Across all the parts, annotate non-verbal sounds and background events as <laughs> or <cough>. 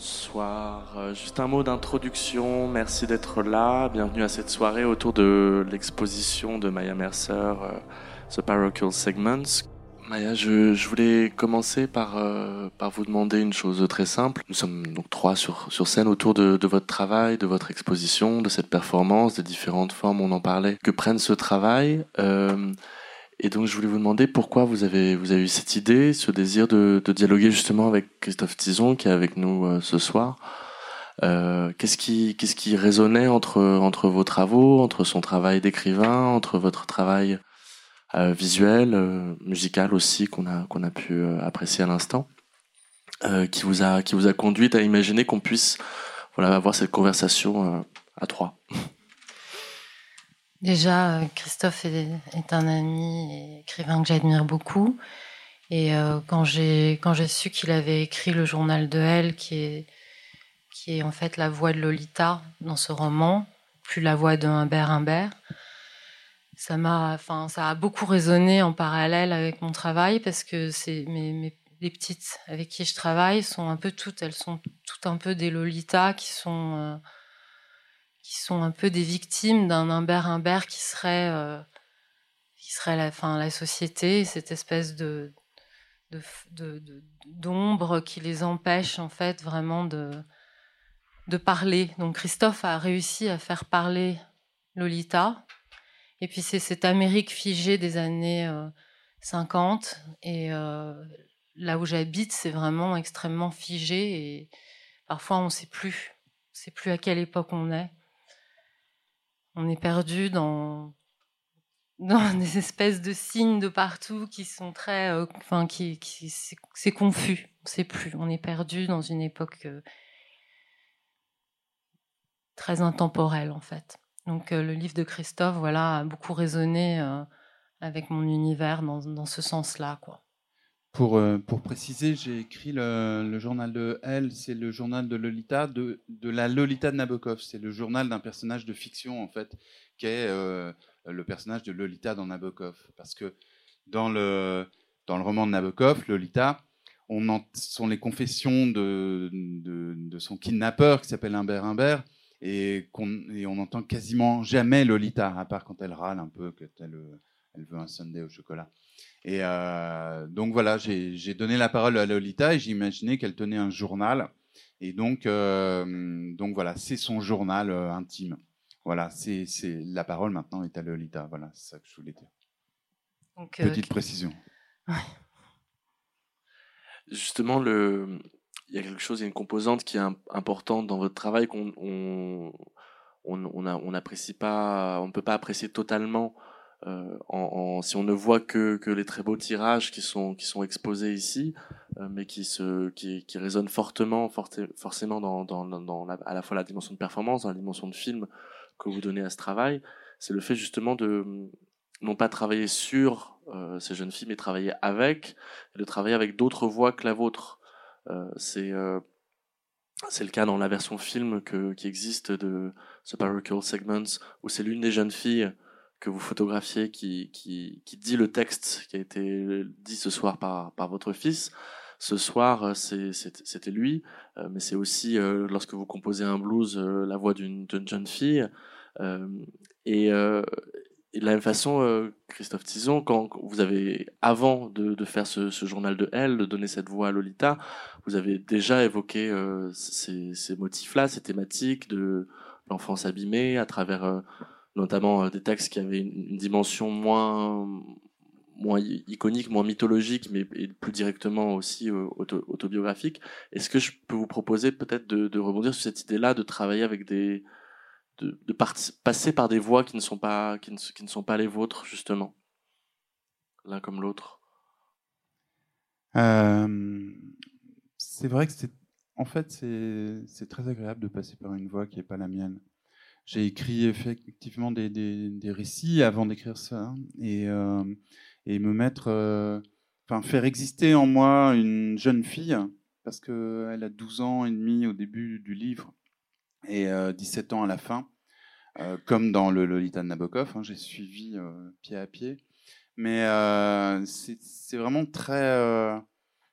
bonsoir. Euh, juste un mot d'introduction. Merci d'être là. Bienvenue à cette soirée autour de l'exposition de Maya Mercer, euh, The Parochial Segments. Maya, je, voulais commencer par, euh, par vous demander une chose très simple. Nous sommes donc trois sur, sur scène autour de, de votre travail, de votre exposition, de cette performance, des différentes formes, on en parlait, que prennent ce travail. Et donc, je voulais vous demander pourquoi vous avez, vous avez eu cette idée, ce désir de, dialoguer justement avec Christophe Tison, qui est avec nous euh, ce soir. Euh, qu'est-ce qui, qui résonnait entre, entre vos travaux, entre son travail d'écrivain, entre votre travail euh, visuel, musical aussi, qu'on a, a pu apprécier à l'instant, qui vous a, qui vous a conduite à imaginer qu'on puisse, voilà, avoir cette conversation à trois? Déjà, euh, Christophe est, un ami écrivain que j'admire beaucoup. Et euh, quand j'ai quand j'ai su qu'il avait écrit le journal de Elle, qui est qui est en fait la voix de Lolita dans ce roman, plus la voix de Humbert Humbert, ça m'a, enfin, ça a beaucoup résonné en parallèle avec mon travail parce que c'est mes, mes les petites avec qui je travaille sont un peu toutes, elles sont toutes un peu des Lolita qui sont euh, qui sont un peu des victimes d'un Humbert Humbert qui serait, euh, qui serait la, fin, la société, cette espèce de d'ombre qui les empêche en fait vraiment de, de parler. Donc Christophe a réussi à faire parler Lolita. Et puis c'est cette Amérique figée des années euh, 50. Et euh, là où j'habite, c'est vraiment extrêmement figé. Et parfois on ne sait plus. On ne sait plus à quelle époque on est on est perdu dans, dans <laughs> des espèces de signes de partout qui sont très, euh, enfin, qui, qui c'est confus. On sait plus. On est perdu dans une époque euh, très intemporelle en fait. Donc euh, le livre de Christophe, voilà, a beaucoup résonné avec mon univers dans, dans ce sens-là, quoi. Pour, euh, pour préciser, j'ai écrit le, journal de Elle, c'est le journal de Lolita, de, la Lolita de Nabokov. C'est le journal d'un personnage de fiction, en fait, qui est euh, le personnage de Lolita dans Nabokov. Parce que dans le, dans le roman de Nabokov, Lolita, on en, sont les confessions de, de, son kidnappeur qui s'appelle Humbert Humbert, et, et on n'entend quasiment jamais Lolita, à part quand elle râle un peu, quand elle, elle veut un sundae au chocolat. Et euh, donc voilà, j'ai donné la parole à Lolita et j'imaginais qu'elle tenait un journal. Et donc, euh, donc voilà, c'est son journal euh, intime. Voilà, c'est la parole maintenant est à Lolita. Voilà, c'est ça que je voulais dire. Donc, Petite précision. Ouais. Justement, le, il y a quelque chose, il y a une composante qui est importante dans votre travail qu'on on, on, on n'apprécie pas, on ne peut pas apprécier totalement euh, en, en, si on ne voit que, que, les très beaux tirages qui sont, qui sont exposés ici, euh, mais qui, se, qui, qui résonnent fortement, forte, forcément dans, dans, dans la, à la fois la dimension de performance, dans la dimension de film que vous donnez à ce travail, c'est le fait justement de non pas travailler sur euh, ces jeunes filles, mais travailler avec, et de travailler avec d'autres voix que la vôtre. Euh, c'est euh, c'est le cas dans la version film que, qui existe de The Parochial Segments, où c'est l'une des jeunes filles que vous photographiez qui, qui, qui, dit le texte qui a été dit ce soir par, par votre fils. Ce soir, euh, c'était lui, euh, mais c'est aussi euh, lorsque vous composez un blues, la voix d'une jeune fille. Et, et, de la même façon, Christophe Tison, quand vous avez, avant de, de faire ce, ce, journal de Elle, de donner cette voix à Lolita, vous avez déjà évoqué ces, ces motifs-là, ces thématiques de l'enfance abîmée à travers notamment euh, des textes qui avaient une, dimension moins moins iconique, moins mythologique, mais plus directement aussi euh, auto, autobiographique. Est-ce que je peux vous proposer peut-être de, rebondir sur cette idée-là, de travailler avec des, de, passer par des voix qui ne sont pas, qui ne, sont pas les vôtres justement, l'un comme l'autre? C'est vrai que c'est, en fait, c'est très agréable de passer par une voix qui n'est pas la mienne j'ai écrit effectivement des, des, récits avant d'écrire ça et, euh, et me mettre, euh, enfin faire exister en moi une jeune fille parce que elle a 12 ans et demi au début du livre et euh, 17 ans à la fin, euh, comme dans le Lolita de Nabokov. Hein, j'ai suivi euh, pied à pied, mais c'est vraiment très,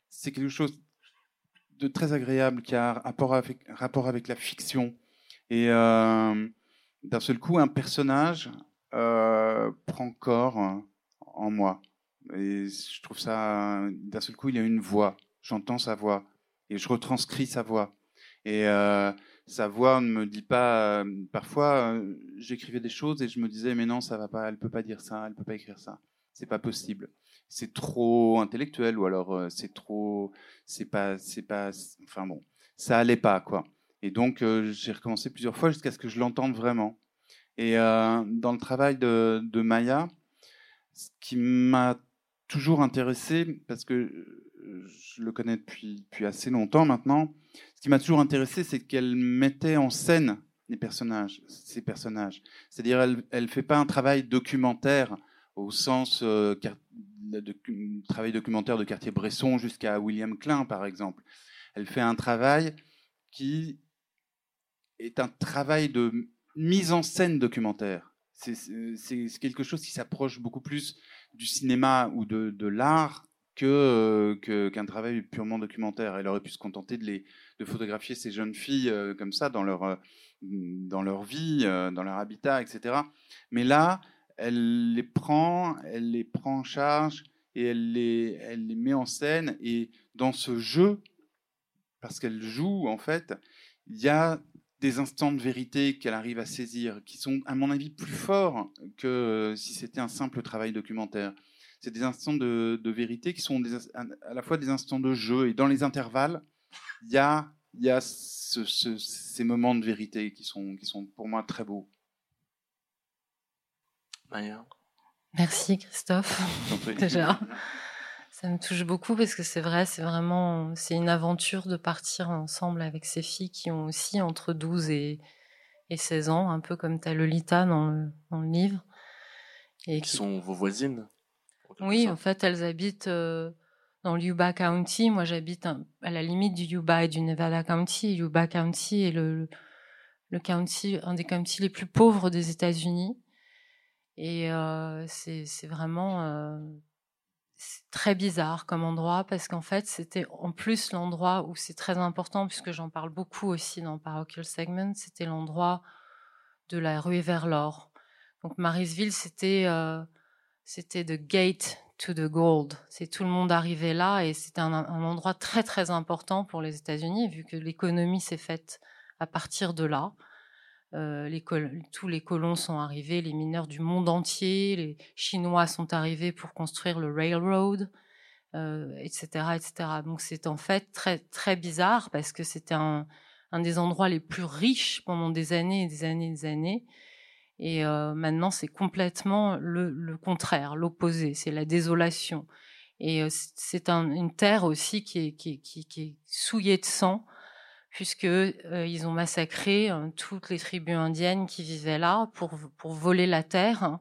c'est quelque chose de très agréable qui a rapport avec, rapport avec la fiction. Et euh, d'un seul coup, un personnage euh, prend corps en moi. Et je trouve ça, d'un seul coup, il y a une voix. J'entends sa voix et je retranscris sa voix. Et euh, sa voix ne me dit pas. Euh, parfois, j'écrivais des choses et je me disais, mais non, ça va pas. Elle peut pas dire ça. Elle peut pas écrire ça. C'est pas possible. C'est trop intellectuel ou alors c'est trop. C'est pas. C'est pas. Enfin bon, ça allait pas quoi. Et donc j'ai recommencé plusieurs fois jusqu'à ce que je l'entende vraiment. Et dans le travail de, Maya, ce qui m'a toujours intéressé, parce que je le connais depuis, assez longtemps maintenant, ce qui m'a toujours intéressé, c'est qu'elle mettait en scène les personnages, ces personnages. C'est-à-dire, elle ne fait pas un travail documentaire au sens euh, travail documentaire de Cartier-Bresson jusqu'à William Klein, par exemple. Elle fait un travail qui est un travail de mise en scène documentaire. C'est quelque chose qui s'approche beaucoup plus du cinéma ou de, de l'art euh, que qu'un travail purement documentaire. Elle aurait pu se contenter de, les, de photographier ces jeunes filles euh, comme ça dans leur, euh, dans leur vie, dans leur habitat, etc. Mais là, elle les prend, elle les prend en charge et elle les, elle les met en scène. Et dans ce jeu, parce qu'elle joue en fait, il y a des instants de vérité qu'elle arrive à saisir, qui sont, à mon avis, plus forts que si c'était un simple travail documentaire c'est des instants de, vérité qui sont à la fois des instants de jeu et dans les intervalles, il y a, y a ces moments de vérité qui sont, qui sont pour moi très beaux. Maya. Merci Christophe. Déjà, <laughs> ça me touche beaucoup parce que c'est vrai, c'est vraiment, c'est une aventure de partir ensemble avec ces filles qui ont aussi entre 12 et, et 16 ans, un peu comme ta Lolita dans le, dans le livre. Et qui sont vos voisines oui, en fait, elles habitent euh, dans l'Uba County. Moi, j'habite à la limite du Yuba et du Nevada County. Yuba County est le, le county, un des counties les plus pauvres des États-Unis. Et euh, c'est vraiment euh, très bizarre comme endroit parce qu'en fait, c'était en plus l'endroit où c'est très important, puisque j'en parle beaucoup aussi dans Parochial Segment, c'était l'endroit de la rue vers l'or. Donc Marisville, c'était c'était The Gate to the Gold. C'est tout le monde arrivait là et c'était un, endroit très très important pour les États-Unis vu que l'économie s'est faite à partir de là. Euh, les tous les colons sont arrivés, les mineurs du monde entier, les Chinois sont arrivés pour construire le railroad, etc., euh, etc. Donc c'est en fait très très bizarre parce que c'était un, un des endroits les plus riches pendant des années et des années et des années et euh, maintenant, c'est complètement le, le contraire, l'opposé, c'est la désolation. Et euh, c'est un, une terre aussi qui est, qui, qui, qui est souillée de sang, puisque euh, ils ont massacré euh, toutes les tribus indiennes qui vivaient là pour, pour voler la terre,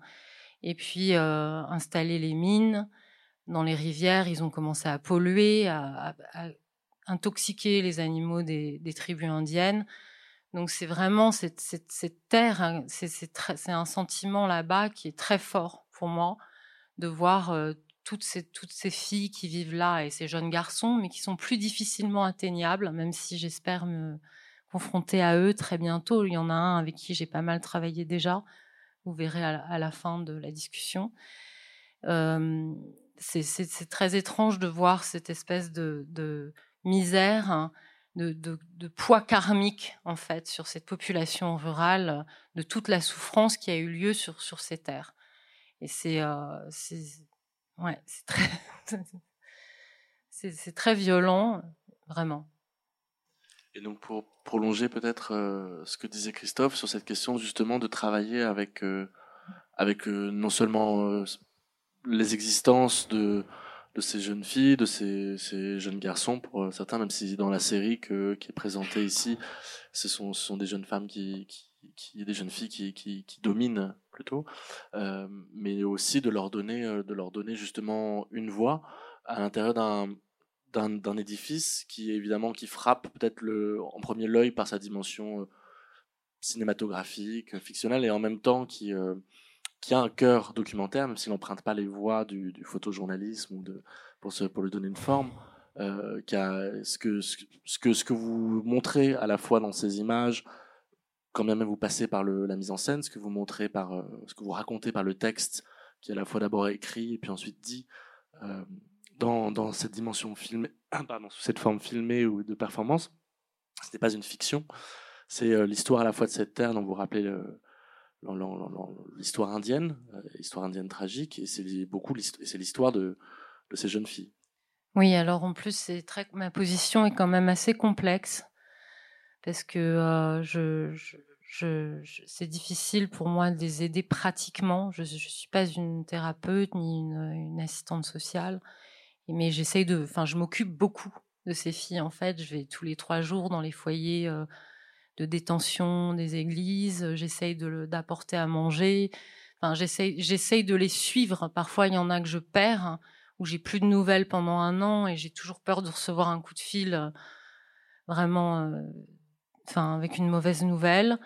et puis euh, installer les mines dans les rivières. Ils ont commencé à polluer, à, intoxiquer les animaux des, tribus indiennes. Donc c'est vraiment cette, terre, hein, c'est un sentiment là-bas qui est très fort pour moi de voir toutes, ces, filles qui vivent là et ces jeunes garçons, mais qui sont plus difficilement atteignables, même si j'espère me confronter à eux très bientôt. Il y en a un avec qui j'ai pas mal travaillé déjà, vous verrez à la, fin de la discussion. Euh, c'est très étrange de voir cette espèce de, misère. Hein, de, poids karmique en fait sur cette population rurale, de toute la souffrance qui a eu lieu sur, sur ces terres. Et c'est euh, ouais, très, <laughs> c'est très violent, vraiment. Et donc pour prolonger peut-être euh, ce que disait Christophe sur cette question justement de travailler avec, euh, avec non seulement les existences de, de ces jeunes filles, de ces, ces, jeunes garçons, pour euh, certains, même si dans la série que, qui est présentée ici, ce sont, ce sont des jeunes femmes qui, qui des jeunes filles qui, qui, qui dominent plutôt, euh, mais aussi de leur donner, euh, de leur donner justement une voix à l'intérieur d'un d'un édifice qui évidemment qui frappe peut-être en premier l'œil par sa dimension euh, cinématographique, fictionnelle et en même temps qui qui a un cœur documentaire, même s'il n'emprunte pas les voies du, du, photojournalisme ou de, pour, se, pour lui donner une forme, euh, qui a, ce, que, ce, que, ce que vous montrez à la fois dans ces images, quand même vous passez par le, la mise en scène, ce que vous montrez par, euh, ce que vous racontez par le texte, qui est à la fois d'abord écrit et puis ensuite dit, euh, dans, dans, cette dimension filmée, <clears throat> pardon, sous cette forme filmée ou de performance, ce n'est pas une fiction, c'est l'histoire à la fois de cette terre dont vous rappelez l'histoire indienne, l'histoire indienne tragique, et c'est beaucoup l'histoire de, de ces jeunes filles. Oui, alors en plus, très, ma position est quand même assez complexe parce que euh, je, c'est difficile pour moi de les aider pratiquement. Je ne suis pas une thérapeute ni une, une assistante sociale, mais j'essaye de, enfin, je m'occupe beaucoup de ces filles. En fait, je vais tous les trois jours dans les foyers euh, de détention des églises. J'essaye d'apporter à manger. Enfin, j'essaye, j'essaye de les suivre. Parfois, il y en a que je perds où j'ai plus de nouvelles pendant un an et j'ai toujours peur de recevoir un coup de fil euh, vraiment, euh, enfin avec une mauvaise nouvelle.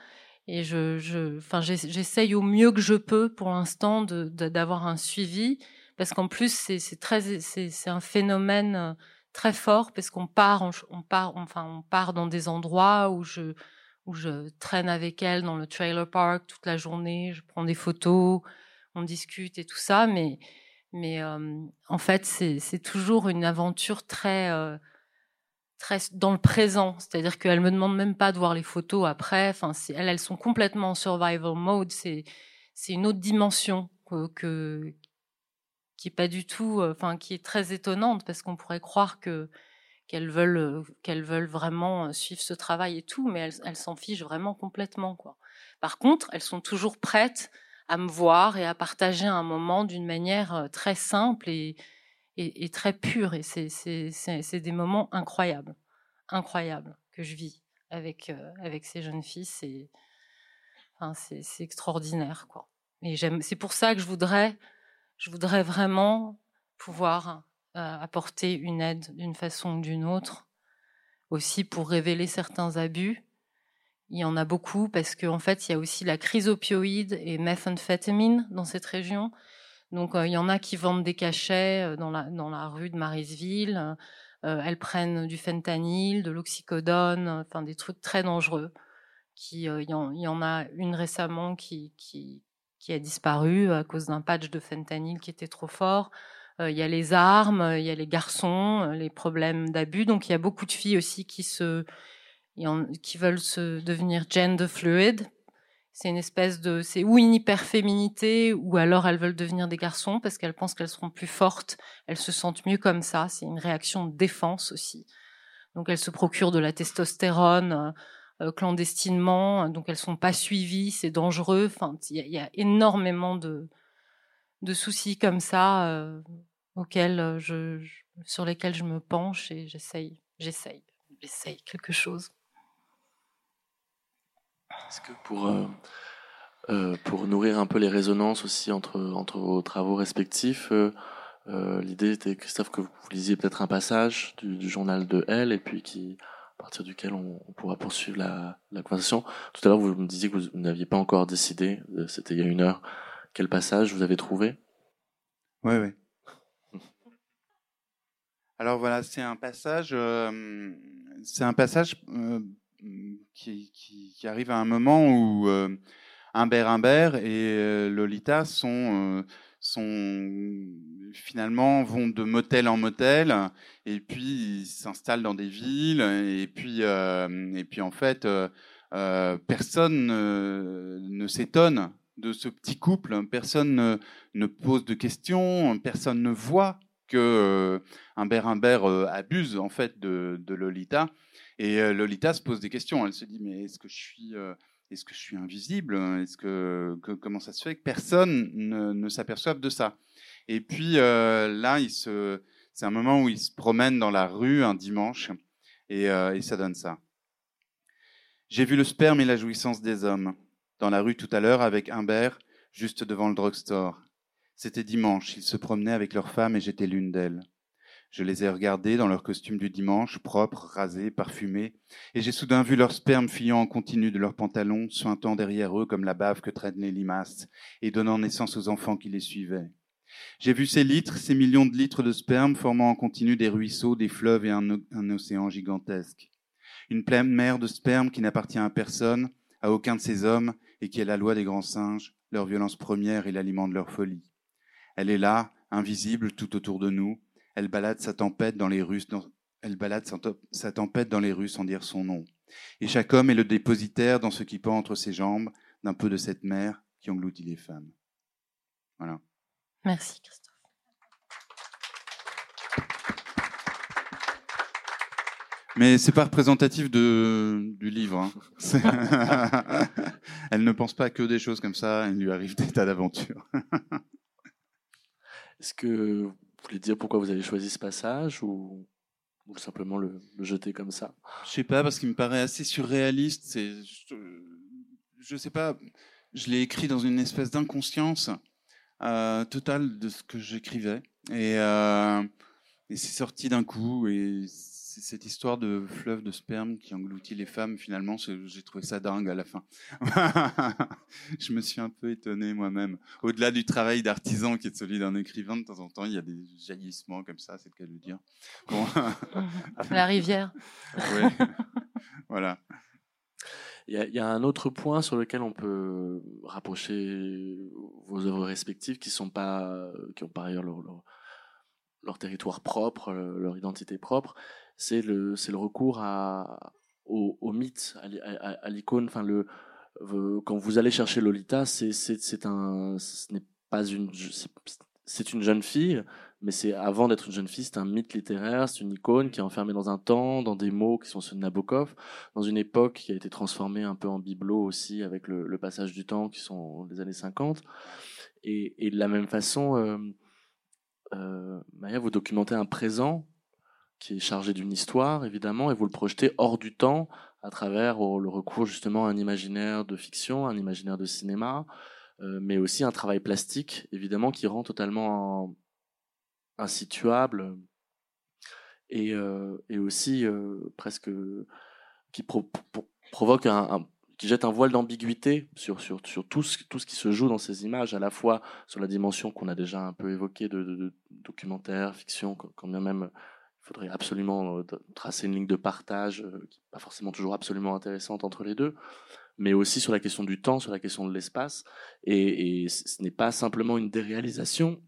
Et je, je, enfin j'essaye au mieux que je peux pour l'instant d'avoir un suivi. Parce qu'en plus c'est, très, c'est, un phénomène euh, très fort parce qu'on part, on, part, enfin on part dans des endroits où je où je traîne avec elle dans le trailer park toute la journée, je prends des photos, on discute et tout ça, mais mais en fait, c'est toujours une aventure très, très dans le présent. C'est-à-dire qu'elle me demande même pas de voir les photos après. Enfin, elles, elles sont complètement en survival mode. C'est une autre dimension que, que qui est pas du tout, enfin, qui est très étonnante parce qu'on pourrait croire que qu'elles veulent qu'elles veulent vraiment suivre ce travail et tout, mais elles, s'en fichent vraiment complètement quoi. Par contre, elles sont toujours prêtes à me voir et à partager un moment d'une manière euh, très simple et, et, très pure. Et c'est des moments incroyables, incroyables que je vis avec, euh, avec ces jeunes filles. C'est enfin, extraordinaire. Quoi. Et c'est pour ça que je voudrais, je voudrais vraiment pouvoir euh, apporter une aide d'une façon ou d'une autre, aussi pour révéler certains abus il y en a beaucoup parce qu'en en fait, il y a aussi la crise opioïde et methamphétamine dans cette région. Donc, il y en a qui vendent des cachets dans la, rue de Marisville. Euh, elles prennent du fentanyl, de l'oxycodone, enfin des trucs très dangereux. Il, y en, a une récemment qui, a disparu à cause d'un patch de fentanyl qui était trop fort. il y a les armes, il y a les garçons, les problèmes d'abus. Donc, il y a beaucoup de filles aussi qui qui veulent se devenir gender fluid. C'est une espèce de, c'est ou une hyperféminité, ou alors elles veulent devenir des garçons parce qu'elles pensent qu'elles seront plus fortes, elles se sentent mieux comme ça. C'est une réaction de défense aussi. Donc elles se procurent de la testostérone euh, euh, clandestinement, donc elles sont pas suivies, c'est dangereux. Enfin, il y, a énormément de, de soucis comme ça euh, auxquels je, sur lesquels je me penche et j'essaye, j'essaye, j'essaye quelque chose. Est-ce que pour, euh, euh, pour nourrir un peu les résonances aussi entre, entre vos travaux respectifs, euh, l'idée était, Christophe, que vous lisiez peut-être un passage du, journal de Elle et puis qui, à partir duquel on, pourra poursuivre la, la, conversation. Tout à l'heure, vous me disiez que vous n'aviez pas encore décidé, c'était il y a une heure, quel passage vous avez trouvé? Oui, oui. Alors voilà, c'est un passage, c'est un passage qui, qui, arrive à un moment où euh, Humbert Humbert et euh, Lolita euh, sont finalement vont de motel en motel et puis ils s'installent dans des villes et puis et puis en fait personne ne s'étonne de ce petit couple, personne ne, pose de questions, personne ne voit que Humbert Humbert abuse en fait de Lolita et euh, Lolita se pose des questions. Elle se dit mais est-ce que je suis euh, invisible? Est-ce que, comment ça se fait que personne ne, ne s'aperçoive de ça? Et puis euh, là, il se, c'est un moment où il se promène dans la rue un dimanche et, et ça donne ça. J'ai vu le sperme et la jouissance des hommes dans la rue tout à l'heure avec Humbert, juste devant le drugstore. C'était dimanche, ils se promenaient avec leurs femmes et j'étais l'une d'elles. Je les ai regardés dans leur costume du dimanche, propres, rasés, parfumés, et j'ai soudain vu leur sperme fuyant en continu de leurs pantalons, suintant derrière eux comme la bave que traînent les limaces, et donnant naissance aux enfants qui les suivaient. J'ai vu ces litres, ces millions de litres de sperme formant en continu des ruisseaux, des fleuves et un, un océan gigantesque. Une pleine mer de sperme qui n'appartient à personne, à aucun de ces hommes, et qui est la loi des grands singes, leur violence première et l'aliment de leur folie. Elle est là, invisible tout autour de nous. Elle balade sa tempête dans les rues, elle balade sa tempête dans les rues sans dire son nom. Et chaque homme est le dépositaire dans ce qui pend entre ses jambes d'un peu de cette mer qui engloutit les femmes. Voilà. Merci Christophe. Mais c'est pas représentatif de, du livre. Hein. <laughs> Elle ne pense pas que des choses comme ça. Il lui arrive des tas d'aventures. Est-ce que vous voulez dire pourquoi vous avez choisi ce passage ou, ou simplement le, jeter comme ça? Je sais pas parce qu'il me paraît assez surréaliste. C'est, je, je sais pas. Je l'ai écrit dans une espèce d'inconscience euh, totale de ce que j'écrivais et, euh, et c'est sorti d'un coup et cette histoire de fleuve de sperme qui engloutit les femmes, finalement, j'ai trouvé ça dingue à la fin. <laughs> je me suis un peu étonné moi-même. Au-delà du travail d'artisan qui est celui d'un écrivain, de temps en temps, il y a des jaillissements comme ça, c'est le cas de le dire. <laughs> La rivière. oui, voilà. Il y, a, un autre point sur lequel on peut rapprocher vos œuvres respectives qui sont pas, qui ont par ailleurs leur, leur territoire propre, leur identité propre, c'est le, le recours à, au, mythe, à, l'icône. Enfin, le, quand vous allez chercher Lolita, c'est, c'est, un, ce n'est pas une, c'est une jeune fille, mais c'est avant d'être une jeune fille, c'est un mythe littéraire, c'est une icône qui est enfermée dans un temps, dans des mots qui sont ceux de Nabokov, dans une époque qui a été transformée un peu en bibelot aussi avec le, passage du temps qui sont les années 50. Et, et de la même façon, euh, euh, Maya, vous documentez un présent qui est chargé d'une histoire, évidemment, et vous le projetez hors du temps à travers le recours justement à un imaginaire de fiction, un imaginaire de cinéma, euh, mais aussi un travail plastique, évidemment, qui rend totalement insituable et, euh, et aussi presque qui provoque un, qui jette un voile d'ambiguïté sur, sur, sur tout, ce, tout ce qui se joue dans ces images, à la fois sur la dimension qu'on a déjà un peu évoquée de, de, documentaire, fiction, quand bien même il faudrait absolument euh, tracer une ligne de partage euh, qui n'est pas forcément toujours absolument intéressante entre les deux, mais aussi sur la question du temps, sur la question de l'espace. Et, et, ce n'est pas simplement une déréalisation,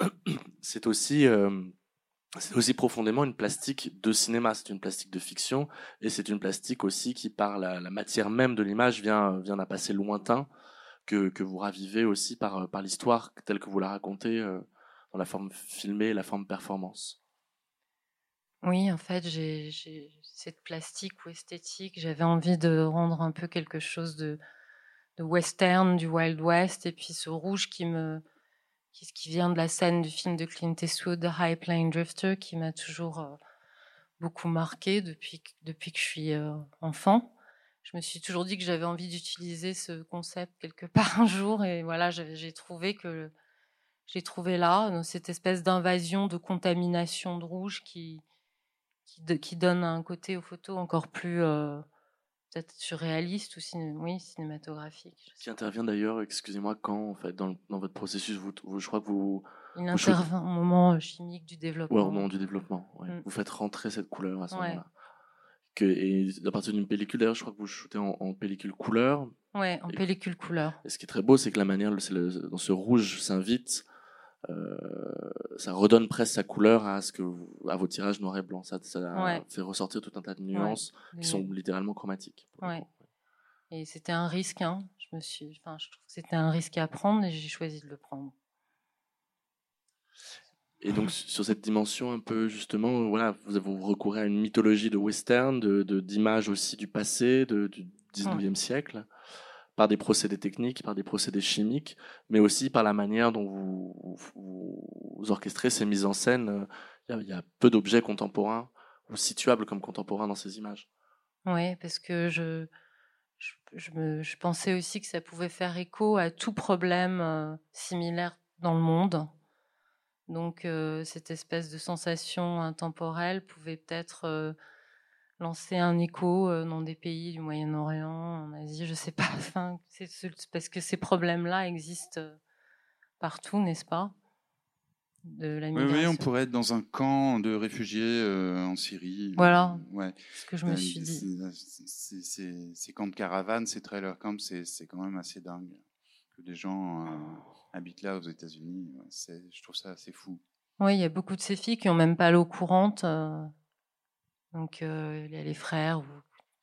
<clears throat> c'est aussi... Euh, c'est aussi profondément une plastique de cinéma, c'est une plastique de fiction, et c'est une plastique aussi qui, par la, matière même de l'image, vient, vient d'un passé lointain que, vous ravivez aussi par, l'histoire telle que vous la racontez dans la forme filmée la forme performance. Oui, en fait, j'ai cette plastique ou esthétique, j'avais envie de rendre un peu quelque chose de, de western, du Wild West, et puis ce rouge qui me, qui, vient de la scène du film de Clint Eastwood, The High Plane Drifter, qui m'a toujours euh, beaucoup marqué depuis, depuis que je suis euh, enfant. Je me suis toujours dit que j'avais envie d'utiliser ce concept quelque <laughs> part un jour, et voilà, j'ai trouvé que j'ai trouvé là dans cette espèce d'invasion, de contamination de rouge qui, qui, qui, donne un côté aux photos encore plus euh, peut-être surréaliste ou oui, cinématographique. Qui intervient d'ailleurs, excusez-moi, quand en fait dans, dans votre processus, vous, je crois que vous. Il intervient au moment euh, chimique du développement. Ouais, au moment du développement. Ouais. Mm. Vous faites rentrer cette couleur à ce moment-là. Et à partir d'une pellicule, d'ailleurs, je crois que vous shootez en, pellicule couleur. Ouais, en pellicule couleur. Et ce qui est très beau, c'est que la manière, le, dans ce rouge s'invite euh, ça redonne presque sa couleur à ce que à vos tirages noir et blanc. Ça, ça fait ressortir tout un tas de nuances qui sont littéralement chromatiques. Ouais. Et c'était un risque. Hein. Je me suis, enfin, je trouve que c'était un risque à prendre et j'ai choisi de le prendre. Et donc sur cette dimension un peu justement, voilà, vous avez recouru à une mythologie de western, de d'images aussi du passé, de, du 19e siècle par des procédés techniques, par des procédés chimiques, mais aussi par la manière dont vous, orchestrez ces mises en scène. Il y a, peu d'objets contemporains ou situables comme contemporains dans ces images. Oui, parce que je, je, pensais aussi que ça pouvait faire écho à tout problème euh, similaire dans le monde. Donc euh, cette espèce de sensation intemporelle pouvait peut-être euh, lancer un écho euh, dans des pays du Moyen-Orient, en Asie, je sais pas. <laughs> Enfin, c'est parce que ces problèmes-là existent euh, partout, n'est-ce pas de la Oui, on pourrait être dans un camp de réfugiés euh, en Syrie. Voilà. Ouais. ce que je me suis dit. Ces camps de caravane, ces trailer camps, c'est quand même assez dingue que des gens euh, habitent là aux États-Unis. Ouais, je trouve ça assez fou. Oui, il y a beaucoup de ces filles qui ont même pas l'eau courante. euh, donc, il y a les frères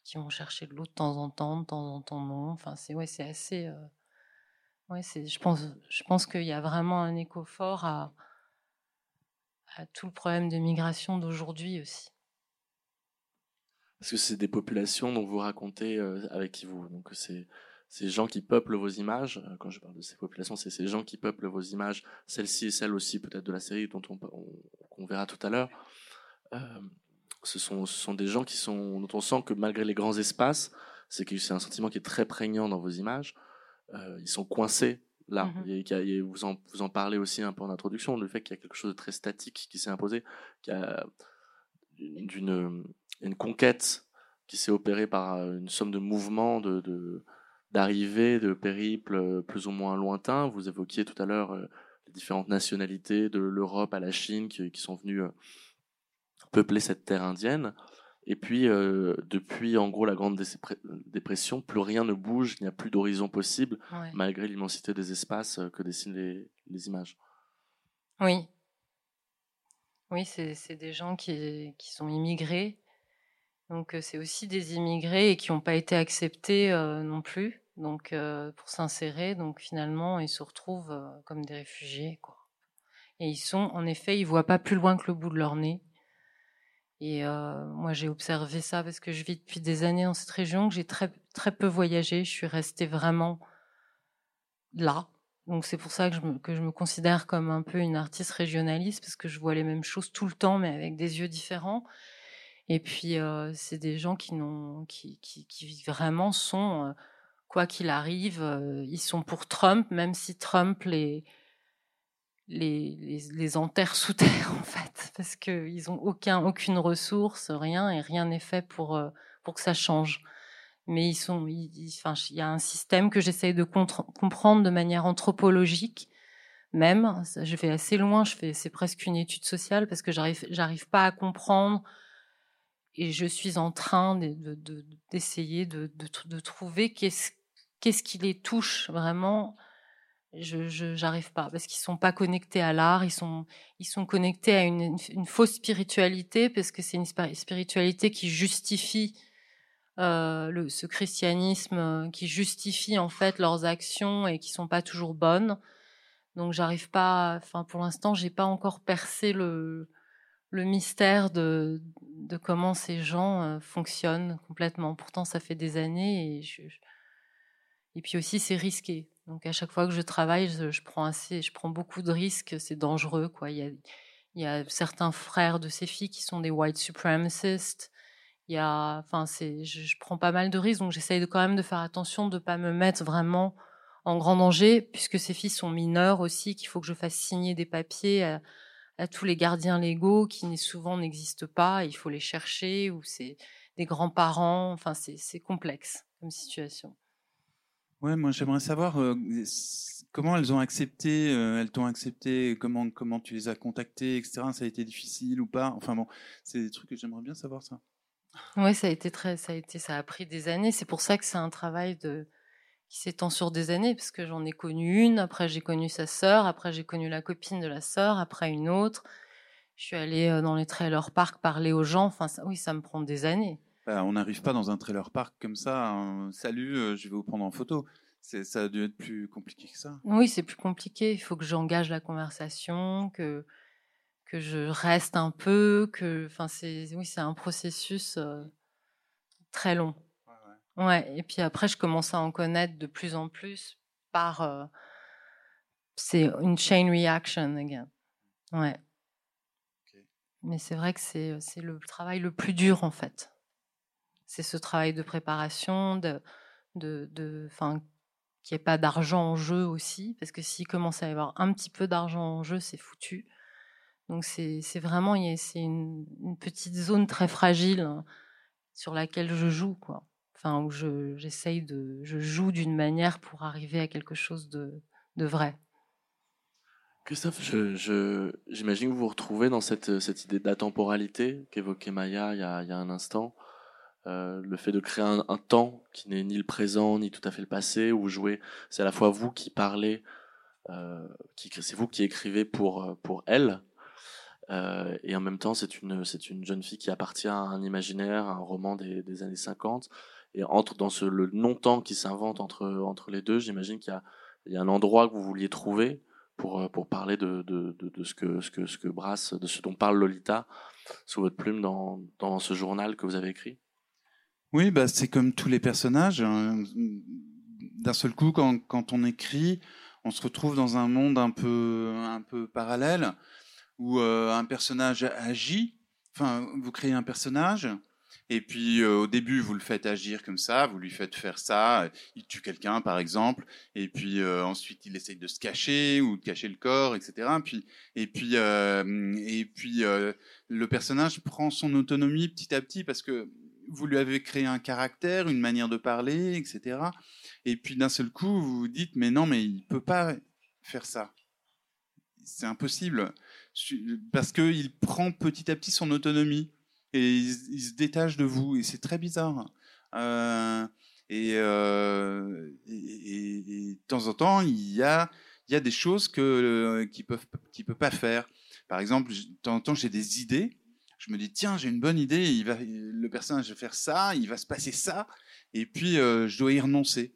qui vont chercher de l'eau de temps en temps, de temps en temps non. Enfin, c'est ouais, c'est assez. ouais, c'est. Je pense, je pense qu'il y a vraiment un écho fort à tout le problème de migration d'aujourd'hui aussi. Parce que c'est des populations dont vous racontez avec qui vous. Donc c'est ces gens qui peuplent vos images. Quand je parle de ces populations, c'est ces gens qui peuplent vos images, celles-ci et celles aussi peut-être de la série dont on, on- verra tout à l'heure. Ce sont, ce sont des gens qui sont, dont on sent que malgré les grands espaces, c'est que c'est un sentiment qui est très prégnant dans vos images. Euh, ils sont coincés là. Mhm. Et qu'il y a- il y a- vous, en, vous en parlez aussi un peu en introduction, le fait qu'il y a quelque chose de très statique qui s'est imposé, qu'il y a une conquête qui s'est opérée par euh, une somme de mouvements, de, de- d'arrivées, de périples euh, plus ou moins lointains. Vous évoquiez tout à l'heure les différentes nationalités de l'Europe à la Chine qui, qui sont venues peupler cette terre indienne. Et puis, euh, depuis en gros la Grande Dé- Dépression, plus rien ne bouge, il n'y a plus d'horizon possible, Ouais. malgré l'immensité des espaces euh, que dessinent les, les images. Oui. Oui, c'est des gens qui, qui sont immigrés. Donc, euh, c'est aussi des immigrés et qui n'ont pas été acceptés euh, non plus donc, euh, pour s'insérer. Donc, finalement, ils se retrouvent comme des réfugiés. Quoi. Et ils sont, en effet, ils voient pas plus loin que le bout de leur nez. Et euh, moi, j'ai observé ça parce que je vis depuis des années dans cette région, que j'ai très, très peu voyagé. Je suis restée vraiment là, donc c'est pour ça que je, me, que je me considère comme un peu une artiste régionaliste, parce que je vois les mêmes choses tout le temps, mais avec des yeux différents. Et puis, euh, c'est des gens qui, qui, qui, qui vraiment sont, euh, quoi qu'il arrive, ils sont pour Trump, même si Trump les, les, les, enterre sous terre, <laughs> en fait, parce qu'ils n'ont aucun, aucune ressource, rien, et rien n'est fait pour, euh, pour que ça change mais ils sont, enfin, il y a un système que j'essaye de comprendre de manière anthropologique, même. Je vais assez loin, je fais, c'est presque une étude sociale parce que j'arrive, j'arrive pas à comprendre et je suis en train de, de, d'essayer de, de, de, trouver qu'est-ce, qu'est-ce qui les touche vraiment. Je, j'arrive pas parce qu'ils sont pas connectés à l'art, ils sont, ils sont connectés à une, une, une fausse spiritualité parce que c'est une spiritualité qui justifie euh, le, ce christianisme qui justifie en fait leurs actions et qui sont pas toujours bonnes. Donc j'arrive pas, enfin pour l'instant j'ai pas encore percé le, le mystère de, de comment ces gens euh, fonctionnent complètement. Pourtant ça fait des années et je, et puis aussi c'est risqué. Donc à chaque fois que je travaille, je, prends assez, je prends beaucoup de risques. C'est dangereux quoi. Il y a, certains frères de ces filles qui sont des white supremacists il y a, enfin, c'est, je, prends pas mal de risques, donc j'essaye quand même de faire attention de pas me mettre vraiment en grand danger, puisque ces filles sont mineures aussi, qu'il faut que je fasse signer des papiers à, à tous les gardiens légaux qui souvent n'existent pas, il faut les chercher, ou c'est des grands-parents, enfin, c'est complexe comme situation. Ouais, moi j'aimerais savoir euh, comment elles ont accepté, euh, elles t'ont accepté, comment comment tu les as contactées, etc. Ça a été difficile ou pas? Enfin bon, c'est des trucs que j'aimerais bien savoir ça. Oui, ça a été très, ça a été, ça a pris des années. C'est pour ça que c'est un travail qui s'étend sur des années, parce que j'en ai connu une, après j'ai connu sa sœur, après j'ai connu la copine de la sœur, après une autre. Je suis allée dans les trailer parks parler aux gens. Enfin, oui, ça me prend des années. Bah, on n'arrive pas dans un trailer park comme ça. Hein. Salut, euh, je vais vous prendre en photo. Ça a dû être plus compliqué que ça. Oui, c'est plus compliqué. Il faut que j'engage la conversation, que que je reste un peu, que, c'est, oui, c'est un processus euh, très long. Ouais, ouais. ouais, et puis après, je commence à en connaître de plus en plus par, euh, c'est une chain reaction again. Ouais. Okay. Mais c'est vrai que c'est, c'est le travail le plus dur en fait. C'est ce travail de préparation, de, de, de, qu'il n'y ait pas d'argent en jeu aussi, parce que s'il commence à y avoir un petit peu d'argent en jeu, c'est foutu. Donc c'est vraiment c'est une, petite zone très fragile hein, sur laquelle je joue quoi. Enfin où je j'essaye de je joue d'une manière pour arriver à quelque chose de, vrai. Christophe, j'imagine que vous vous retrouvez dans cette, cette idée d'atemporalité qu'évoquait Maya il y a un instant. Euh, le fait de créer un, temps qui n'est ni le présent ni tout à fait le passé, où jouer, c'est à la fois vous qui parlez, euh, c'est vous qui écrivez pour, pour elle, euh, et en même temps, c'est une, jeune fille qui appartient à un imaginaire, à un roman des, années 50. Et entre dans ce, le non-temps qui s'invente entre, les deux, j'imagine qu'il y a, un endroit que vous vouliez trouver pour, parler de, ce, que, brasse, de ce dont parle Lolita sous votre plume dans ce journal que vous avez écrit. Oui, bah, c'est comme tous les personnages. Hein. D'un seul coup, quand, on écrit, on se retrouve dans un monde un peu, un peu parallèle où euh, un personnage agit. Enfin, vous créez un personnage, et puis euh, au début vous le faites agir comme ça, vous lui faites faire ça, il tue quelqu'un par exemple, et puis euh, ensuite il essaye de se cacher ou de cacher le corps, etc. Puis et puis le personnage prend son autonomie petit à petit parce que vous lui avez créé un caractère, une manière de parler, etc. Et puis d'un seul coup vous vous dites mais non mais il peut pas faire ça, c'est impossible parce qu'il prend petit à petit son autonomie et il, se détache de vous et c'est très bizarre. Euh, et, euh, et, de temps en temps, il y a, des choses euh, qui peuvent qui peut pas faire. Par exemple, de temps en temps, j'ai des idées. Je me dis tiens, j'ai une bonne idée. Il va, le personnage va faire ça, il va se passer ça, et puis euh, je dois y renoncer.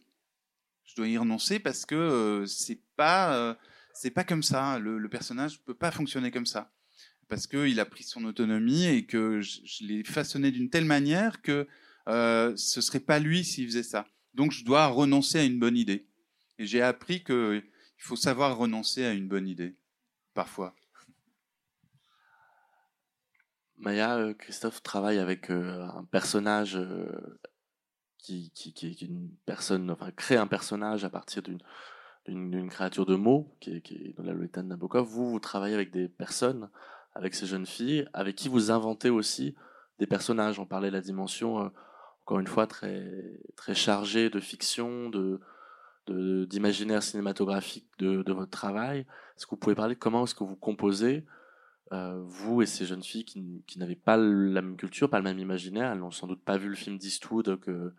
Je dois y renoncer parce que euh, c'est pas euh, c'est pas comme ça. Le, le personnage peut pas fonctionner comme ça parce qu'il a pris son autonomie et que je, je l'ai façonné d'une telle manière que euh, ce serait pas lui s'il faisait ça. Donc je dois renoncer à une bonne idée. Et j'ai appris qu'il faut savoir renoncer à une bonne idée, parfois. Maya, euh, Christophe travaille avec euh, un personnage euh, qui, qui, est une personne, enfin crée un personnage à partir d'une créature de mots qui est, qui la Lolita de Nabokov. Vous, vous travaillez avec des personnes avec ces jeunes filles, avec qui vous inventez aussi des personnages. On parlait de la dimension, encore une fois, très, très chargée de fiction, de, d'imaginaire cinématographique de, de, votre travail. Est-ce que vous pouvez parler de comment est-ce que vous composez, euh, vous et ces jeunes filles qui, qui n'avaient pas la même culture, pas le même imaginaire, elles n'ont sans doute pas vu le film d'Eastwood que,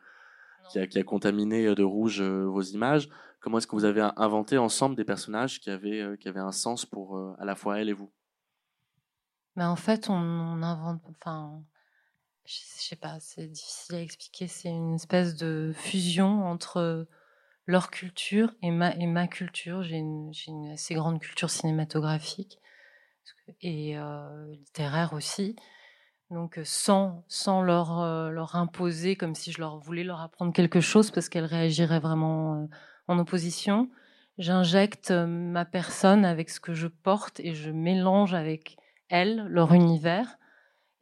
qui a, qui a, contaminé de rouge euh, vos images. Comment est-ce que vous avez inventé ensemble des personnages qui avaient, euh, qui avaient un sens pour euh, à la fois elle et vous? Mais en fait, on, on invente. Enfin, je, je sais pas, c'est difficile à expliquer. C'est une espèce de fusion entre leur culture et ma, et ma culture. J'ai une, une, assez grande culture cinématographique et euh, littéraire aussi. Donc sans, sans leur, euh, leur imposer comme si je leur voulais leur apprendre quelque chose parce qu'elles réagiraient vraiment euh, en opposition, j'injecte ma personne avec ce que je porte et je mélange avec elles, leur univers.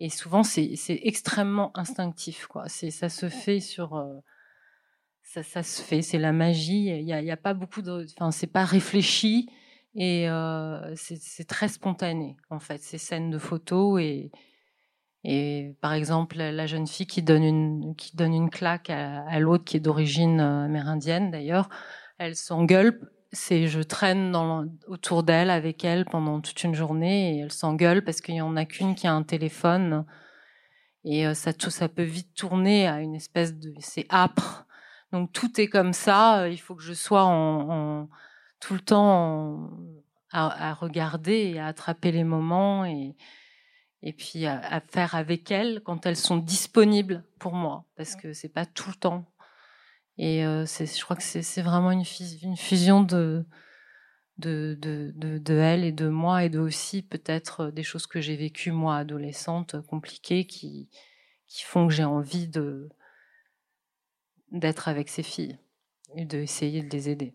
Et souvent, c'est extrêmement instinctif. Quoi. Ça se fait sur. Euh, ça, ça, se fait, c'est la magie. Il n'y a, a, pas beaucoup de. Enfin, c'est pas réfléchi et c'est très spontané, en fait, ces scènes de photos. Et, et par exemple, la jeune fille qui donne une, qui donne une claque à, l'autre, qui est d'origine amérindienne d'ailleurs, elle s'engueule c'est je traîne autour d'elle avec elle pendant toute une journée et elle s'engueule parce qu'il y en a qu'une qui a un téléphone et ça tout ça peut vite tourner à une espèce de c'est âpre donc tout est comme ça il faut que je sois en tout le temps à, à, regarder et à attraper les moments et et puis à, à faire avec elles quand elles sont disponibles pour moi parce que c'est pas tout le temps et euh, je crois que c'est vraiment une, une, fusion de, de, de, de, de, elle et de moi, et de aussi peut-être des choses que j'ai vécues, moi, adolescente, compliquées, qui, qui font que j'ai envie de d'être avec ces filles et d'essayer de les aider.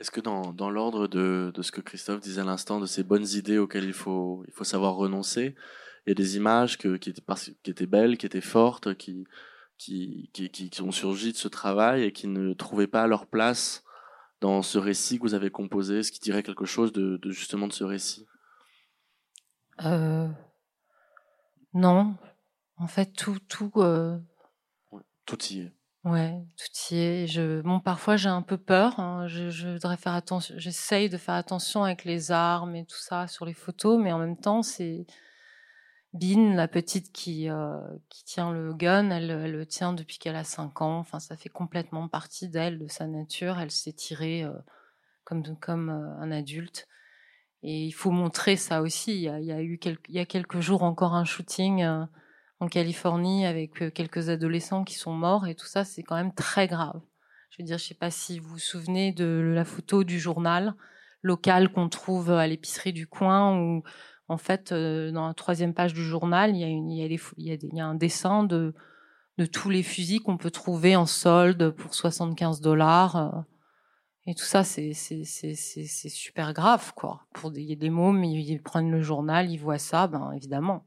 Est-ce que dans, dans l'ordre de, de ce que Christophe disait à l'instant, de ces bonnes idées auxquelles il faut, il faut savoir renoncer, il y a des images que, qui, étaient, qui étaient belles, qui étaient fortes, qui, qui, qui, qui, ont surgi de ce travail et qui ne trouvaient pas leur place dans ce récit que vous avez composé Ce qui dirait quelque chose de, de justement de ce récit? Euh, Non. En fait, tout. Tout, euh... tout y est. Ouais, tout y est. Je, parfois j'ai un peu peur. Hein. Je, voudrais faire attention. J'essaye de faire attention avec les armes et tout ça sur les photos, mais en même temps, c'est Bin, la petite qui euh, qui tient le gun. Elle, le tient depuis qu'elle a 5 ans. Enfin, ça fait complètement partie d'elle, de sa nature. Elle s'est tirée euh, comme comme euh, un adulte. Et il faut montrer ça aussi. Il y a eu quelques, il y a quelques jours encore un shooting en Californie avec euh, quelques adolescents qui sont morts et tout ça, c'est quand même très grave. Je veux dire, je sais pas si vous vous souvenez de la photo du journal local qu'on trouve à l'épicerie du coin où, en fait, euh, dans la troisième page du journal, il y a, un dessin de, tous les fusils qu'on peut trouver en solde pour 75 dollars. Euh, et tout ça, c'est super grave, quoi. Pour des, des mômes, ils, ils prennent le journal, ils voient ça, ben évidemment.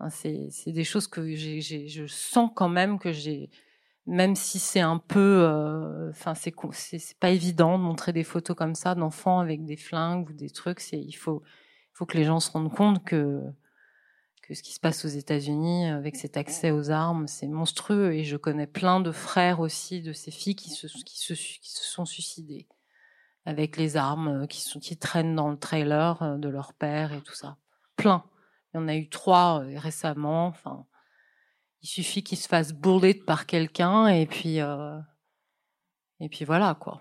Hein, c'est des choses que je sens quand même que j'ai, même si c'est un peu, euh, enfin c'est pas évident de montrer des photos comme ça d'enfants avec des flingues ou des trucs. Il faut que les gens se rendent compte que ce qui se passe aux États-Unis avec cet accès aux armes, c'est monstrueux. Et je connais plein de frères aussi de ces filles qui se sont suicidés avec les armes qui sont qui traînent dans le trailer euh, de leur père et tout ça. Plein. Il y en a eu trois euh, récemment. Enfin, il suffit qu'il se fasse bullet par quelqu'un et puis euh, et puis voilà quoi.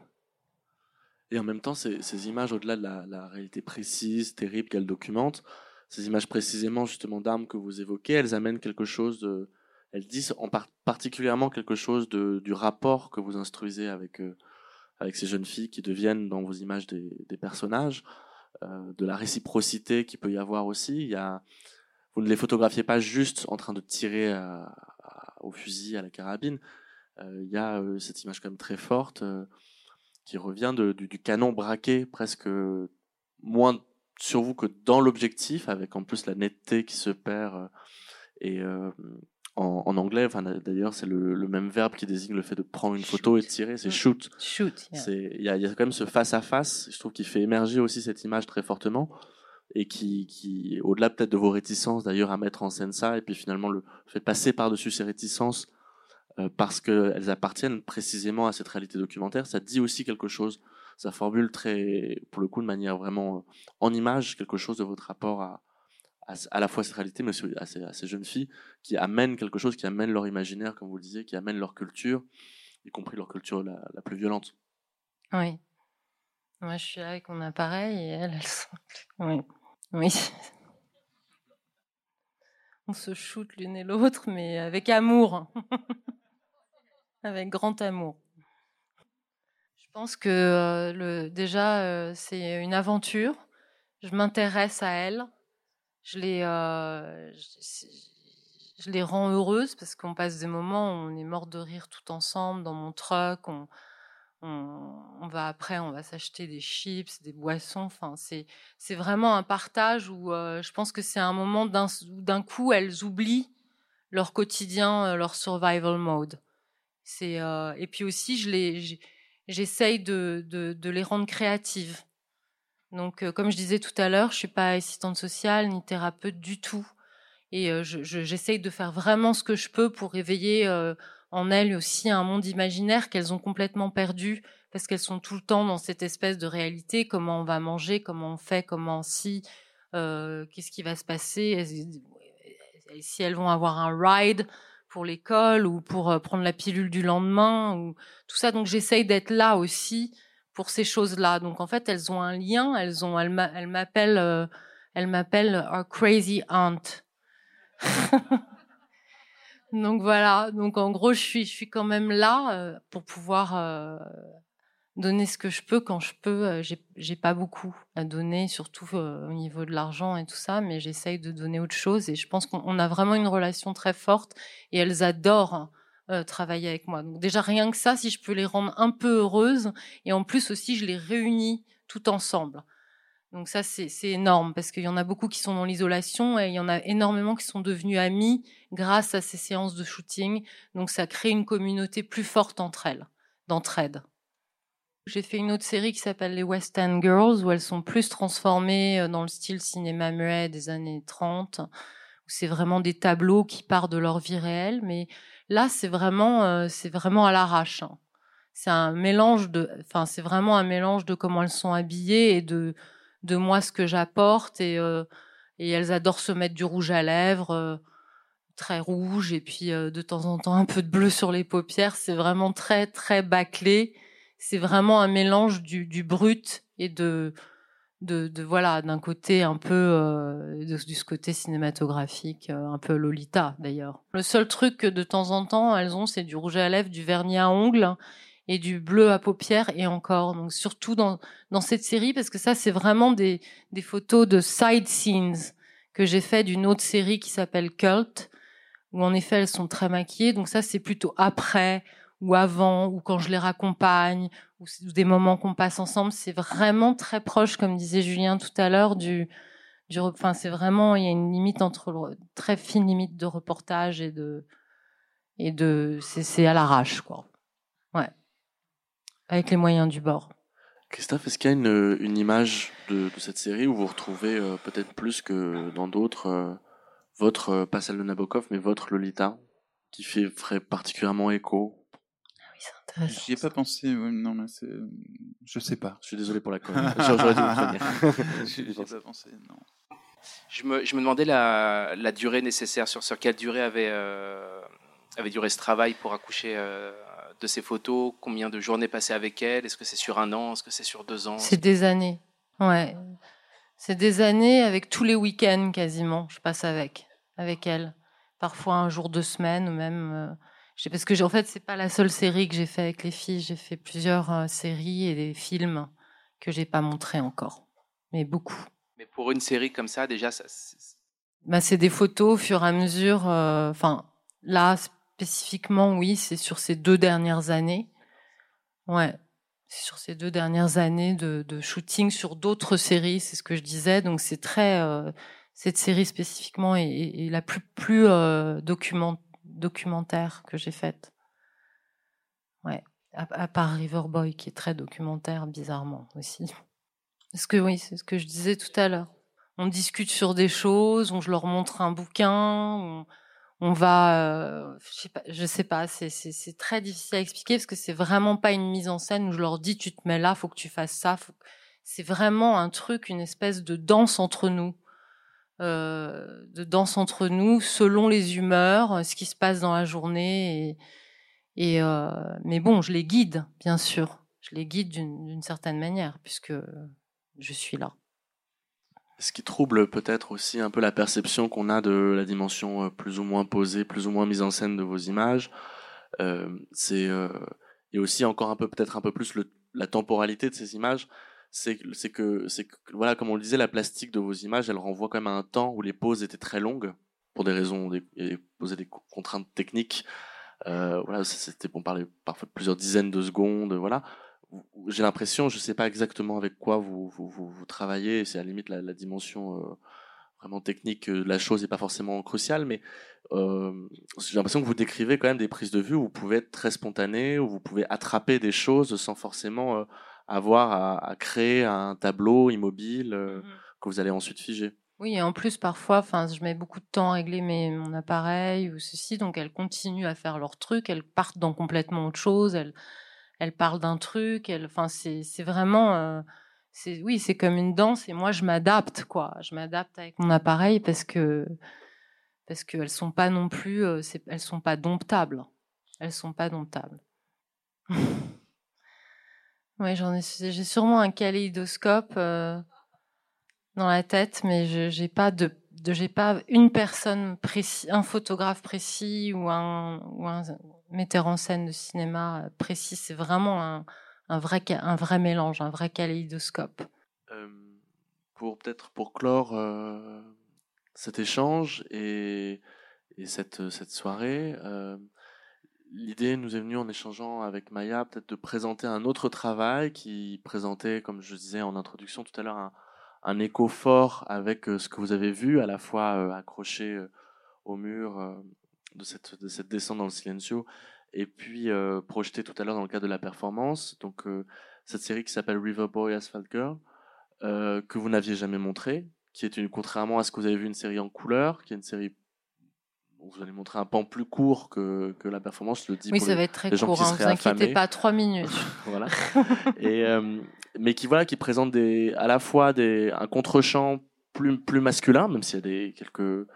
Et en même temps, ces, images, au-delà de la, réalité précise, terrible qu'elles documentent, ces images précisément justement d'armes que vous évoquez, elles amènent quelque chose elles disent en particulièrement quelque chose du rapport que vous instruisez avec euh, avec ces jeunes filles qui deviennent dans vos images des personnages. Euh, de la réciprocité qui peut y avoir aussi. Il y a, vous ne les photographiez pas juste en train de tirer au fusil, à la carabine. Euh, il y a euh, cette image quand même très forte qui revient du, canon braqué presque moins sur vous que dans l'objectif, avec en plus la netteté qui se perd et en, en anglais, enfin d'ailleurs, c'est le, le, même verbe qui désigne le fait de prendre une photo et de tirer, c'est shoot. Shoot. Il y a, y a, quand même ce face à face. Je trouve qu'il fait émerger aussi cette image très fortement et qui, qui au-delà peut-être de vos réticences d'ailleurs à mettre en scène ça et puis finalement le fait de passer par-dessus ces réticences euh, parce qu'elles appartiennent précisément à cette réalité documentaire, ça dit aussi quelque chose. Ça formule très, pour le coup, de manière vraiment en image, quelque chose de votre rapport à, à, la fois cette réalité, mais aussi à ces, jeunes filles qui amènent quelque chose, qui amènent leur imaginaire, comme vous le disiez, qui amènent leur culture, y compris leur culture la, plus violente. Oui. Moi, je suis là avec mon appareil et elles, elles sont. Oui. Oui. <laughs> On se shoot l'une et l'autre, mais avec amour. <laughs> avec grand amour. Je pense que euh, déjà, euh, c'est une aventure. Je m'intéresse à elle je les, euh, je, les rends heureuses parce qu'on passe des moments où on est mort de rire tout ensemble dans mon truck. On, on, va après, on va s'acheter des chips, des boissons. Enfin, c'est, c'est vraiment un partage où euh, je pense que c'est un moment d'un, d'un coup elles oublient leur quotidien, euh, leur survival mode. C'est et puis aussi je les, j'essaye de, de les rendre créatives. Donc, euh, comme je disais tout à l'heure, je suis pas assistante sociale ni thérapeute du tout, et euh, j'essaye je, de faire vraiment ce que je peux pour réveiller euh, en elles aussi un monde imaginaire qu'elles ont complètement perdu parce qu'elles sont tout le temps dans cette espèce de réalité. Comment on va manger, comment on fait, comment si, qu'est-ce qui va se passer, si elles vont avoir un ride pour l'école ou pour prendre la pilule du lendemain ou tout ça? Donc j'essaye d'être là aussi pour ces choses-là. Donc en fait, elles ont un lien. Elles ont, elles m'appellent, euh, elles m'appellent our crazy aunt. <laughs> donc voilà. Donc en gros, je suis, je suis quand même là euh, pour pouvoir euh, donner ce que je peux quand je peux. Euh, j'ai, pas beaucoup à donner, surtout euh, au niveau de l'argent et tout ça, mais j'essaye de donner autre chose. Et je pense qu'on a vraiment une relation très forte. Et elles adorent euh, travailler avec moi. Donc déjà rien que ça, si je peux les rendre un peu heureuses, et en plus aussi je les réunis tout ensemble. Donc ça c'est énorme parce qu'il y en a beaucoup qui sont dans l'isolation et il y en a énormément qui sont devenus amis grâce à ces séances de shooting. Donc ça crée une communauté plus forte entre elles, d'entraide. J'ai fait une autre série qui s'appelle les West End Girls où elles sont plus transformées euh, dans le style cinéma muet des années 30 où c'est vraiment des tableaux qui partent de leur vie réelle mais Là, c'est vraiment, c'est vraiment à l'arrache. Hein. C'est un mélange de, enfin, c'est vraiment un mélange de comment elles sont habillées et de, de moi ce que j'apporte et, et elles adorent se mettre du rouge à lèvres très rouge et puis de temps en temps un peu de bleu sur les paupières. C'est vraiment très très bâclé. C'est vraiment un mélange du, du brut et de de, de voilà d'un côté un peu euh, de, ce côté cinématographique un peu Lolita d'ailleurs. Le seul truc que de temps en temps elles ont c'est du rouge à lèvres, du vernis à ongles et du bleu à paupières et encore. Donc surtout dans dans cette série parce que ça c'est vraiment des des photos de side scenes que j'ai fait d'une autre série qui s'appelle Cult où en effet elles sont très maquillées. Donc ça c'est plutôt après ou avant ou quand je les raccompagne ou, des moments qu'on passe ensemble. C'est vraiment très proche, comme disait Julien tout à l'heure, du, du. Enfin, c'est vraiment il y a une limite entre très fine limite de reportage et de et de c'est à l'arrache quoi. Ouais, avec les moyens du bord. Christophe, est-ce qu'il y a une, une image de, de, cette série où vous retrouvez euh, peut-être plus que dans d'autres euh, votre, euh, pas celle de Nabokov, mais votre Lolita, qui fait, ferait particulièrement écho ah oui, c'est intéressant. J'y ai pas pensé, non, mais c'est. Je sais pas. Je suis désolé pour la conne. <laughs> J'aurais dû vous <laughs> J'y ai pas pensé, non. Je me, je me demandais la, la, durée nécessaire, sur, sur quelle durée avait, euh, avait duré ce travail pour accoucher euh, de ces photos, combien de journées passées avec elle, est-ce que c'est sur un an, est-ce que c'est sur deux ans C'est des années, ouais. C'est des années avec tous les week-ends quasiment, je passe avec avec elle. Parfois un jour, deux semaines, ou même. Euh, parce que en fait, c'est pas la seule série que j'ai fait avec les filles. J'ai fait plusieurs euh, séries et des films que j'ai pas montrés encore, mais beaucoup. Mais pour une série comme ça, déjà, ça. Bah, c'est des photos au fur et à mesure. Euh, enfin, là spécifiquement, oui, c'est sur ces deux dernières années. Ouais, c'est sur ces deux dernières années de, de shooting sur d'autres séries, c'est ce que je disais. Donc c'est très cette série spécifiquement est, la plus, plus euh, document, documentaire que j'ai faite. Ouais, à, part Riverboy qui est très documentaire bizarrement aussi. Parce que oui, c'est ce que je disais tout à l'heure. On discute sur des choses, on, je leur montre un bouquin, on, va, euh, je sais pas, sais pas c'est très difficile à expliquer parce que c'est vraiment pas une mise en scène où je leur dis tu te mets là, faut que tu fasses ça. C'est vraiment un truc, une espèce de danse entre nous euh, de danse entre nous selon les humeurs, ce qui se passe dans la journée. Et, euh, mais bon, je les guide, bien sûr. Je les guide d'une certaine manière, puisque je suis là. Ce qui trouble peut-être aussi un peu la perception qu'on a de la dimension euh, plus ou moins posée, plus ou moins mise en scène de vos images, c'est et aussi encore un peu peut-être un peu plus la temporalité de ces images c'est que voilà comme on le disait la plastique de vos images elle renvoie quand même à un temps où les poses étaient très longues pour des raisons des, poser des contraintes techniques. Euh, voilà c'était on parlait parfois de plusieurs dizaines de secondes voilà. J'ai l'impression je sais pas exactement avec quoi vous vous, travaillez c'est à la limite la, dimension euh, vraiment technique de la chose n'est pas forcément cruciale mais euh, j'ai l'impression que vous décrivez quand même des prises de vue où vous pouvez être très spontané où vous pouvez attraper des choses sans forcément euh, avoir à, à, créer un tableau immobile euh, mmh que vous allez ensuite figer. Oui, et en plus, parfois, je mets beaucoup de temps à régler mes, mon appareil ou ceci, donc elles continuent à faire leur truc, elles partent dans complètement autre chose, elles, elles parlent d'un truc, elles, c'est, vraiment, euh, oui, c'est comme une danse, et moi, je m'adapte, quoi. Je m'adapte avec mon appareil parce que, parce qu'elles sont pas non plus, euh, elles sont pas domptables. Elles sont pas domptables. <laughs> Oui, j'en ai, j'ai sûrement un kaléidoscope euh, dans la tête, mais je j'ai pas une personne précis, un photographe précis ou un, metteur en scène de cinéma précis. C'est vraiment un, vrai mélange, un vrai kaléidoscope. Euh, pour peut-être pour clore euh, cet échange et, et cette cette soirée. L'idée nous est venue en échangeant avec Maya peut-être de présenter un autre travail qui présentait, comme je disais en introduction tout à l'heure, un, écho fort avec euh, ce que vous avez vu, à la fois euh, accroché euh, au mur de, cette, de cette descente dans le silencio, et puis projeté tout à l'heure dans le cadre de la performance. Donc cette série qui s'appelle River Boy Asphalt Girl, que vous n'aviez jamais montré, qui est une, contrairement à ce que vous avez vu, une série en couleur, qui est une série vous allez montrer un pan plus court que, que la performance le dit Oui, pour ça les- va être très court, qui hein, vous inquiétez affamés. pas, trois minutes. <laughs> voilà. Et, euh, mais qui voilà, qui présente des, à la fois des, un contre-champ plus, plus masculin, même s'il y a des quelques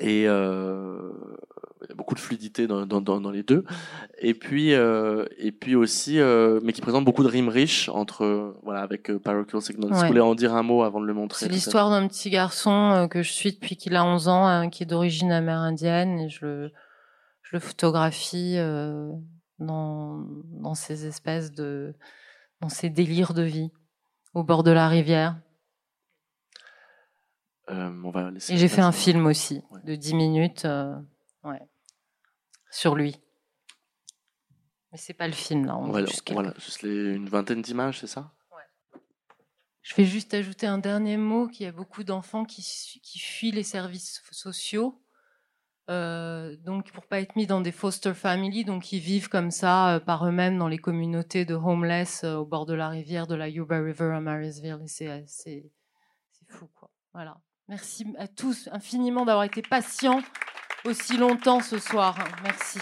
et euh, beaucoup de fluidité dans, dans, dans, dans les deux. Et puis euh, et puis aussi, euh, mais qui présente beaucoup de rimes riches entre euh, voilà avec Parochial Signal. Si Ouais. vous voulez en dire un mot avant de le montrer. C'est l'histoire d'un petit garçon que je suis depuis qu'il a 11 ans, hein, qui est d'origine amérindienne, et je le, je le photographie dans, dans ces espèces de, dans ces délires de vie, au bord de la rivière. Euh, on va laisser Et j'ai fait un film aussi, Ouais. de 10 minutes, euh, ouais, sur lui. Mais c'est pas le film, là. On voit juste quelques- voilà, juste les, une vingtaine d'images, c'est ça? Je vais juste ajouter un dernier mot qu'il y a beaucoup d'enfants qui, qui fuient les services sociaux, euh, donc pour pas être mis dans des foster families, donc ils vivent comme ça euh, par eux-mêmes dans les communautés de homeless euh, au bord de la rivière, de la Yuba River à Marysville, c'est c'est fou quoi. Voilà. Merci à tous infiniment d'avoir été patients aussi longtemps ce soir. Merci.